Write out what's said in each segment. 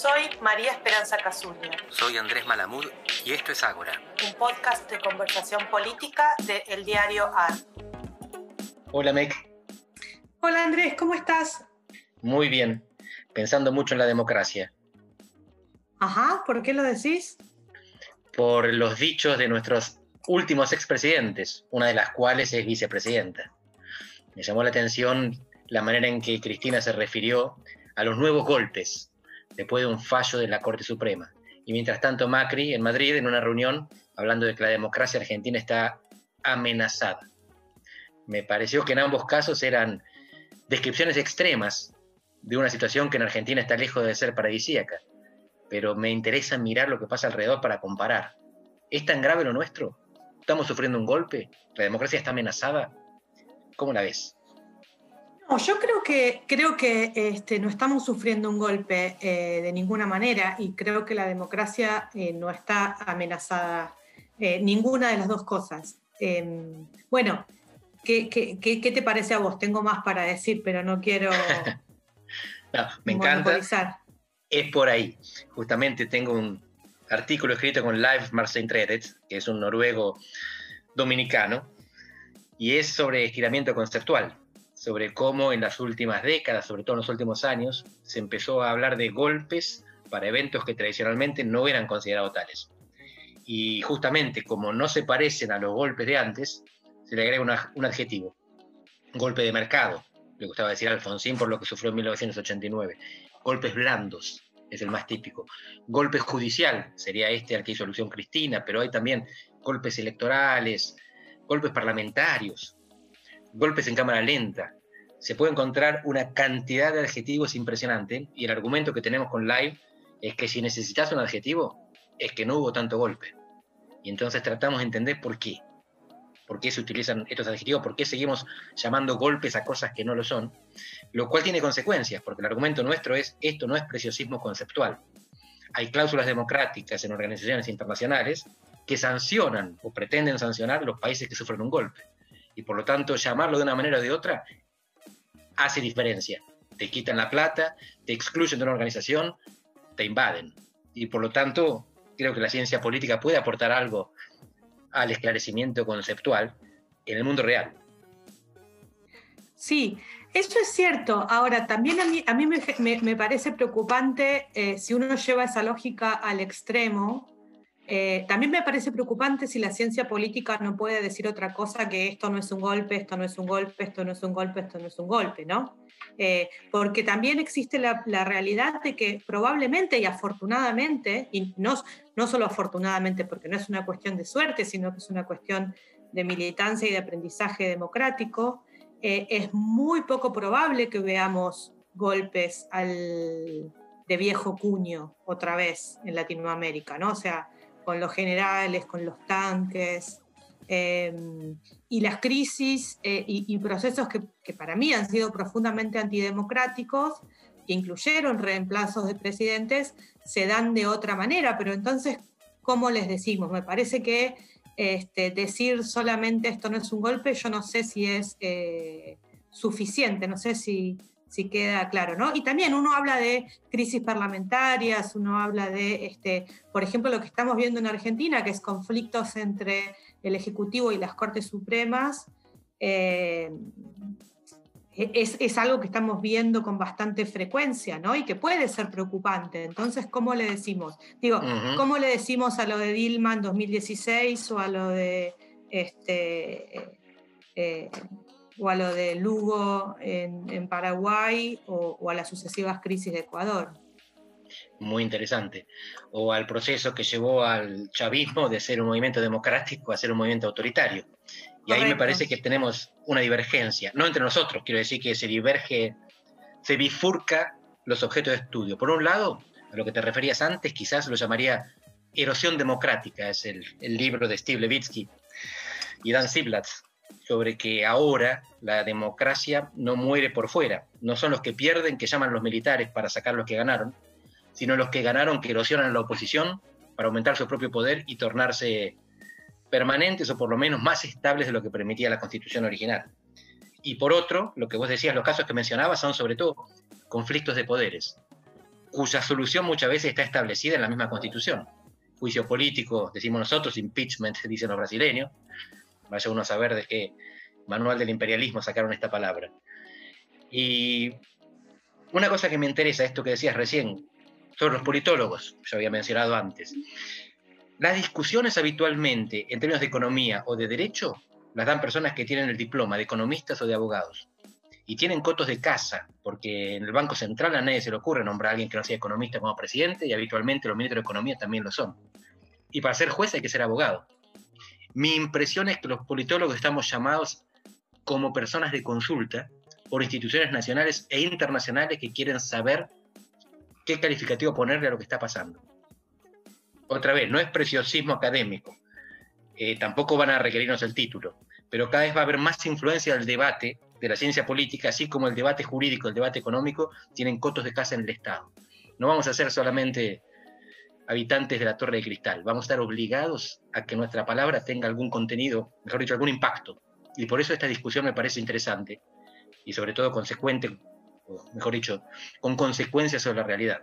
Soy María Esperanza Casuña. Soy Andrés Malamud y esto es Ágora. Un podcast de conversación política de El Diario AR. Hola Mec. Hola Andrés, ¿cómo estás? Muy bien, pensando mucho en la democracia. Ajá, ¿por qué lo decís? Por los dichos de nuestros últimos expresidentes, una de las cuales es vicepresidenta. Me llamó la atención la manera en que Cristina se refirió a los nuevos golpes después de un fallo de la Corte Suprema. Y mientras tanto Macri en Madrid, en una reunión, hablando de que la democracia argentina está amenazada. Me pareció que en ambos casos eran descripciones extremas de una situación que en Argentina está lejos de ser paradisíaca. Pero me interesa mirar lo que pasa alrededor para comparar. ¿Es tan grave lo nuestro? ¿Estamos sufriendo un golpe? ¿La democracia está amenazada? ¿Cómo la ves? No, yo creo que, creo que este, no estamos sufriendo un golpe eh, de ninguna manera y creo que la democracia eh, no está amenazada, eh, ninguna de las dos cosas. Em, bueno, ¿qué, qué, te parece a vos? Tengo más para decir, pero no quiero... no, me encanta. Es por ahí. Justamente tengo un artículo escrito con Live Marcin Tredet, que es un noruego dominicano, y es sobre estiramiento conceptual sobre cómo en las últimas décadas, sobre todo en los últimos años, se empezó a hablar de golpes para eventos que tradicionalmente no eran considerados tales. Y justamente como no se parecen a los golpes de antes, se le agrega un adjetivo, golpe de mercado, le gustaba decir Alfonsín por lo que sufrió en 1989. Golpes blandos es el más típico. Golpe judicial sería este al que hizo alusión Cristina, pero hay también golpes electorales, golpes parlamentarios, golpes en cámara lenta. Se puede encontrar una cantidad de adjetivos impresionante y el argumento que tenemos con Live es que si necesitas un adjetivo es que no hubo tanto golpe. Y entonces tratamos de entender por qué. ¿Por qué se utilizan estos adjetivos? ¿Por qué seguimos llamando golpes a cosas que no lo son? Lo cual tiene consecuencias, porque el argumento nuestro es esto no es preciosismo conceptual. Hay cláusulas democráticas en organizaciones internacionales que sancionan o pretenden sancionar los países que sufren un golpe y por lo tanto llamarlo de una manera o de otra hace diferencia. Te quitan la plata, te excluyen de una organización, te invaden. Y por lo tanto, creo que la ciencia política puede aportar algo al esclarecimiento conceptual en el mundo real. Sí, eso es cierto. Ahora, también a mí, a mí me, parece preocupante eh, si uno lleva esa lógica al extremo, eh, también me parece preocupante si la ciencia política no puede decir otra cosa que esto no es un golpe, esto no es un golpe, esto no es un golpe, esto no es un golpe, ¿no? Eh, porque también existe la, realidad de que probablemente y afortunadamente, y no, no solo afortunadamente porque no es una cuestión de suerte, sino que es una cuestión de militancia y de aprendizaje democrático, eh, es muy poco probable que veamos golpes al, de viejo cuño otra vez en Latinoamérica, ¿no? O sea, con los generales, con los tanques, em, y las crisis eh, y, procesos que, para mí han sido profundamente antidemocráticos, que incluyeron reemplazos de presidentes, se dan de otra manera, pero entonces, ¿cómo les decimos? Me parece que este, decir solamente esto no es un golpe, yo no sé si es eh, suficiente, no sé si, si queda claro, ¿no? Y también uno habla de crisis parlamentarias, uno habla de, este, por ejemplo, lo que estamos viendo en Argentina, que es conflictos entre el Ejecutivo y las Cortes Supremas, eh, es, algo que estamos viendo con bastante frecuencia, ¿no? Y que puede ser preocupante. Entonces, ¿cómo le decimos? Digo, ¿cómo le decimos a lo de Dilma en 2016 o a lo de este, eh, eh, o a lo de Lugo en, Paraguay o, a las sucesivas crisis de Ecuador. Muy interesante. O al proceso que llevó al chavismo de ser un movimiento democrático a ser un movimiento autoritario. Y ahí me parece que tenemos una divergencia, no entre nosotros, quiero decir que se diverge, se bifurca los objetos de estudio. Por un lado, a lo que te referías antes, quizás lo llamaría Erosión Democrática, es el, el libro de Steve Levitsky y Dan Ziblatt, sobre que ahora la democracia no muere por fuera. No son los que pierden que llaman los militares para sacar los que ganaron, sino los que ganaron que erosionan la oposición para aumentar su propio poder y tornarse permanentes o por lo menos más estables de lo que permitía la constitución original. Y por otro, lo que vos decías, los casos que mencionabas son sobre todo conflictos de poderes. cuya solución muchas veces está establecida en la misma constitución. Juicio político, decimos nosotros, impeachment, dicen los brasileños. Vaya uno a saber de qué manual del imperialismo sacaron esta palabra. Y una cosa que me interesa, esto que decías recién, sobre los politólogos, yo había mencionado antes. Las discusiones habitualmente en términos de economía o de derecho las dan personas que tienen el diploma de economistas o de abogados. Y tienen cotos de casa, porque en el Banco Central a nadie se le ocurre nombrar a alguien que no sea economista como presidente, y habitualmente los ministros de Economía también lo son. Y para ser juez hay que ser abogado. Mi impresión es que los politólogos estamos llamados como personas de consulta por instituciones nacionales e internacionales que quieren saber qué calificativo ponerle a lo que está pasando. Otra vez, no es preciosismo académico, eh, tampoco van a requerirnos el título, pero cada vez va a haber más influencia del debate de la ciencia política, así como el debate jurídico, el debate económico, tienen cotos de casa en el Estado. No vamos a ser solamente habitantes de la Torre de Cristal, vamos a estar obligados a que nuestra palabra tenga algún contenido, mejor dicho, algún impacto. Y por eso esta discusión me parece interesante y sobre todo consecuente, mejor dicho, con consecuencias sobre la realidad.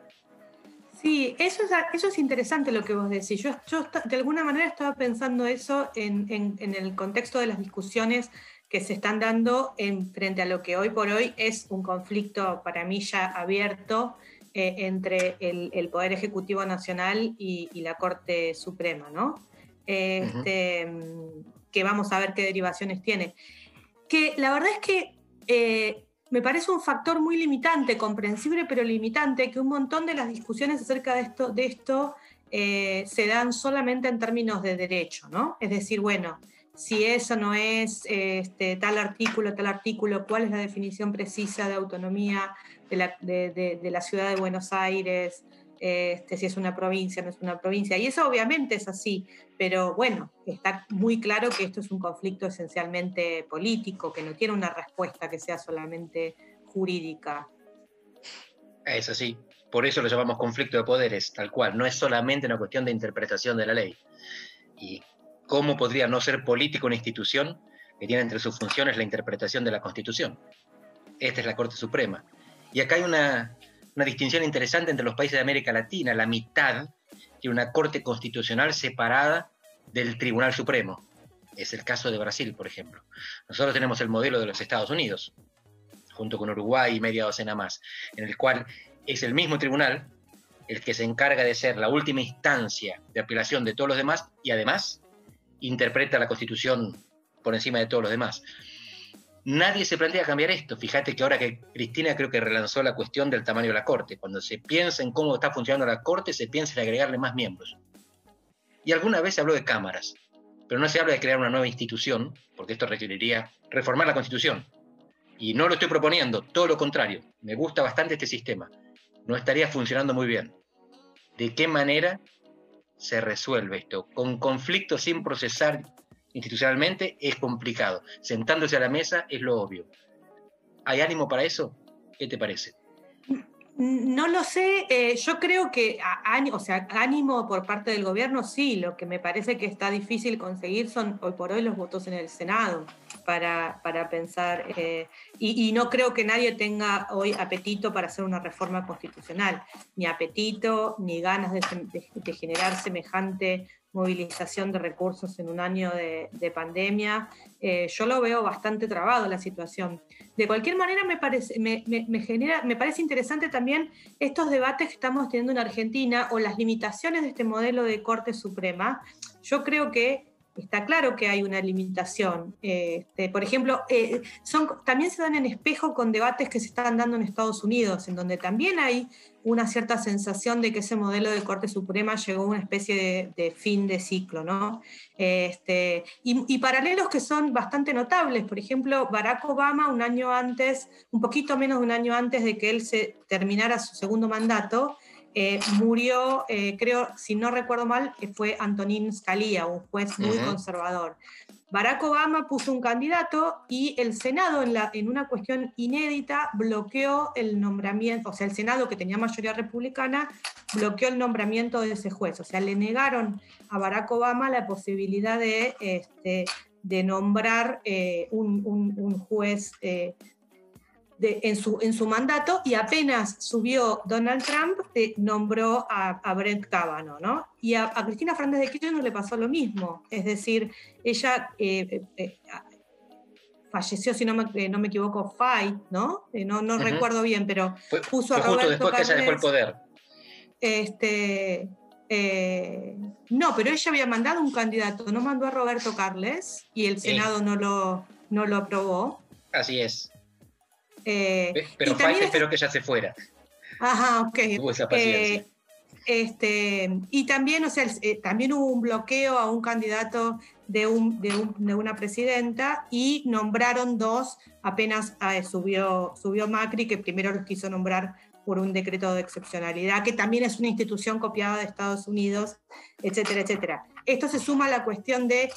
Sí, eso es, eso es interesante lo que vos decís. Yo, yo de alguna manera estaba pensando eso en, en, el contexto de las discusiones que se están dando en, frente a lo que hoy por hoy es un conflicto para mí ya abierto eh, entre el, Poder Ejecutivo Nacional y, la Corte Suprema, ¿no? Este, Que vamos a ver qué derivaciones tiene. Que la verdad es que eh, me parece un factor muy limitante, comprensible pero limitante, que un montón de las discusiones acerca de esto, de esto eh, se dan solamente en términos de derecho, ¿no? Es decir, bueno, si eso no es este, tal artículo, tal artículo, cuál es la definición precisa de autonomía de la, de, la ciudad de Buenos Aires, este, si es una provincia, no es una provincia. Y eso obviamente es así, pero bueno, está muy claro que esto es un conflicto esencialmente político, que no tiene una respuesta que sea solamente jurídica. Es así. Por eso lo llamamos conflicto de poderes, tal cual. No es solamente una cuestión de interpretación de la ley. ¿Y cómo podría no ser político una institución que tiene entre sus funciones la interpretación de la Constitución? Esta es la Corte Suprema. Y acá hay una, una distinción interesante entre los países de América Latina. La mitad tiene una Corte Constitucional separada del Tribunal Supremo. Es el caso de Brasil, por ejemplo. Nosotros tenemos el modelo de los Estados Unidos, junto con Uruguay y media docena más, en el cual es el mismo tribunal el que se encarga de ser la última instancia de apelación de todos los demás y además interpreta la Constitución por encima de todos los demás. Nadie se plantea cambiar esto. Fíjate que ahora que Cristina creo que relanzó la cuestión del tamaño de la Corte, cuando se piensa en cómo está funcionando la Corte, se piensa en agregarle más miembros. Y alguna vez se habló de cámaras, pero no se habla de crear una nueva institución, porque esto requeriría reformar la Constitución. Y no lo estoy proponiendo, todo lo contrario. Me gusta bastante este sistema. No estaría funcionando muy bien. ¿De qué manera se resuelve esto? Con conflictos sin procesar institucionalmente es complicado. Sentándose a la mesa es lo obvio. ¿Hay ánimo para eso? ¿Qué te parece? No lo sé, eh, yo creo que, ánimo por parte del gobierno sí, lo que me parece que está difícil conseguir son hoy por hoy los votos en el Senado para, pensar, eh, y, no creo que nadie tenga hoy apetito para hacer una reforma constitucional, ni apetito, ni ganas de generar semejante movilización de recursos en un año de, pandemia. Eh, yo lo veo bastante trabado la situación. De cualquier manera, me me, genera, me parece interesante también estos debates que estamos teniendo en Argentina o las limitaciones de este modelo de Corte Suprema. Yo creo que está claro que hay una limitación. Este, por ejemplo, eh, también se dan en espejo con debates que se están dando en Estados Unidos, en donde también hay una cierta sensación de que ese modelo de Corte Suprema llegó a una especie de, fin de ciclo, ¿no? Este, y, paralelos que son bastante notables. Por ejemplo, Barack Obama, un año antes, un poquito menos de un año antes de que él se terminara su segundo mandato, eh, murió, eh, creo, si no recuerdo mal, fue Antonín Scalia, un juez muy conservador. Barack Obama puso un candidato y el Senado, en, la, en una cuestión inédita, bloqueó el nombramiento, o sea, el Senado, que tenía mayoría republicana, bloqueó el nombramiento de ese juez. O sea, le negaron a Barack Obama la posibilidad de, este, de nombrar eh, un, un, juez en, su, en su mandato y apenas subió Donald Trump, eh, nombró a, Brent Kavanaugh, ¿no? Y a, Cristina Fernández de Kirchner le pasó lo mismo, es decir, ella eh, eh, falleció, si no me, no me equivoco, Fay, ¿no? no, no recuerdo bien, pero puso a Roberto después que ella dejó el poder. Este, no, pero ella había mandado un candidato, no mandó a Roberto Carles y el Senado no, lo, no lo aprobó. Así es. Eh, pero Fay esperó que ya se fuera. Ajá, ok. Eh, este, y también, o sea, eh, también hubo un bloqueo a un candidato de, un, de, una presidenta y nombraron dos, apenas subió, subió Macri, que primero los quiso nombrar por un decreto de excepcionalidad, que también es una institución copiada de Estados Unidos, etcétera, etcétera. Esto se suma a la cuestión de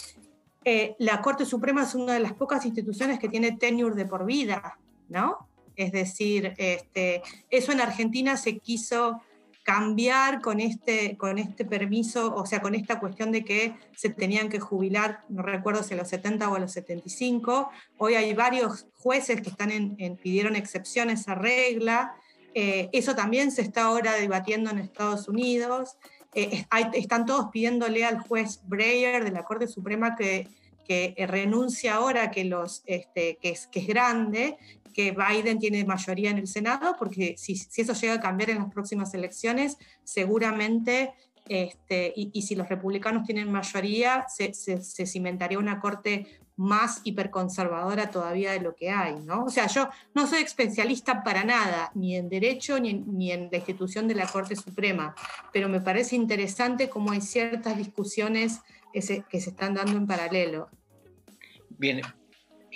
la Corte Suprema es una de las pocas instituciones que tiene tenure de por vida. ¿No? Es decir, este, eso en Argentina se quiso cambiar con este, con este permiso, o sea, con esta cuestión de que se tenían que jubilar, no recuerdo si a los 70 o a los 75. Hoy hay varios jueces que están en, pidieron excepciones a regla. Eh, eso también se está ahora debatiendo en Estados Unidos. Eh, están todos pidiéndole al juez Breyer de la Corte Suprema que, que renuncie ahora, que, los, este, que, que es grande, que Biden tiene mayoría en el Senado, porque si, eso llega a cambiar en las próximas elecciones, seguramente, este, y, si los republicanos tienen mayoría, se, cimentaría una corte más hiperconservadora todavía de lo que hay, ¿no? O sea, yo no soy especialista para nada, ni en derecho ni en, la institución de la Corte Suprema, pero me parece interesante cómo hay ciertas discusiones que se, que se están dando en paralelo. Bien,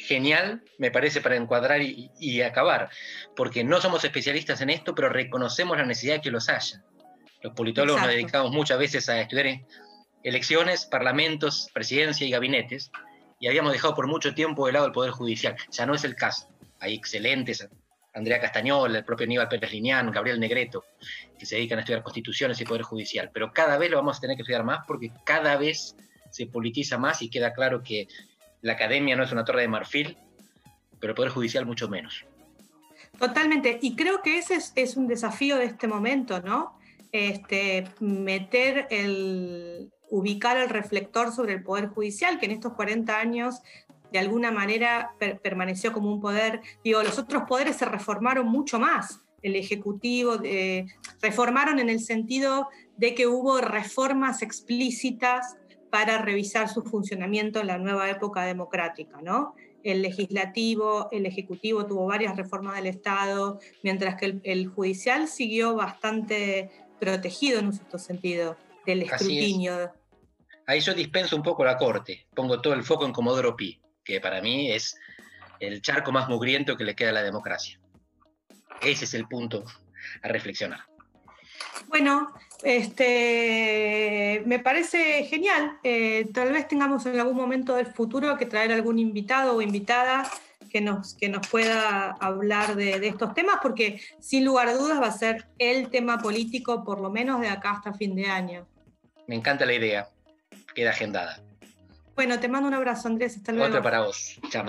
genial, me parece, para encuadrar y, acabar, porque no somos especialistas en esto, pero reconocemos la necesidad de que los haya. Los politólogos nos dedicamos muchas veces a estudiar elecciones, parlamentos, presidencia y gabinetes, y habíamos dejado por mucho tiempo de lado el Poder Judicial. Ya no es el caso. Hay excelentes, Andrea Castañola, el propio Aníbal Pérez Liñán, Gabriel Negreto, que se dedican a estudiar constituciones y Poder Judicial, pero cada vez lo vamos a tener que estudiar más porque cada vez se politiza más y queda claro que la academia no es una torre de marfil, pero el Poder Judicial mucho menos. Totalmente, y creo que ese es, un desafío de este momento, ¿no? Este, meter el, ubicar el reflector sobre el Poder Judicial, que en estos 40 años de alguna manera permaneció como un poder, digo, los otros poderes se reformaron mucho más, el Ejecutivo, reformaron en el sentido de que hubo reformas explícitas para revisar su funcionamiento en la nueva época democrática, ¿no? El legislativo, el ejecutivo tuvo varias reformas del Estado, mientras que el, judicial siguió bastante protegido en un cierto sentido del escrutinio. Ahí yo dispenso un poco la corte, pongo todo el foco en Comodoro Pi, que para mí es el charco más mugriento que le queda a la democracia. Ese es el punto a reflexionar. Bueno, este, me parece genial. Eh, tal vez tengamos en algún momento del futuro que traer algún invitado o invitada que nos, que nos pueda hablar de, de, estos temas, porque sin lugar a dudas va a ser el tema político, por lo menos de acá hasta fin de año. Me encanta la idea. Queda agendada. Bueno, te mando un abrazo, Andrés. Hasta luego. Otro para vos. Chao.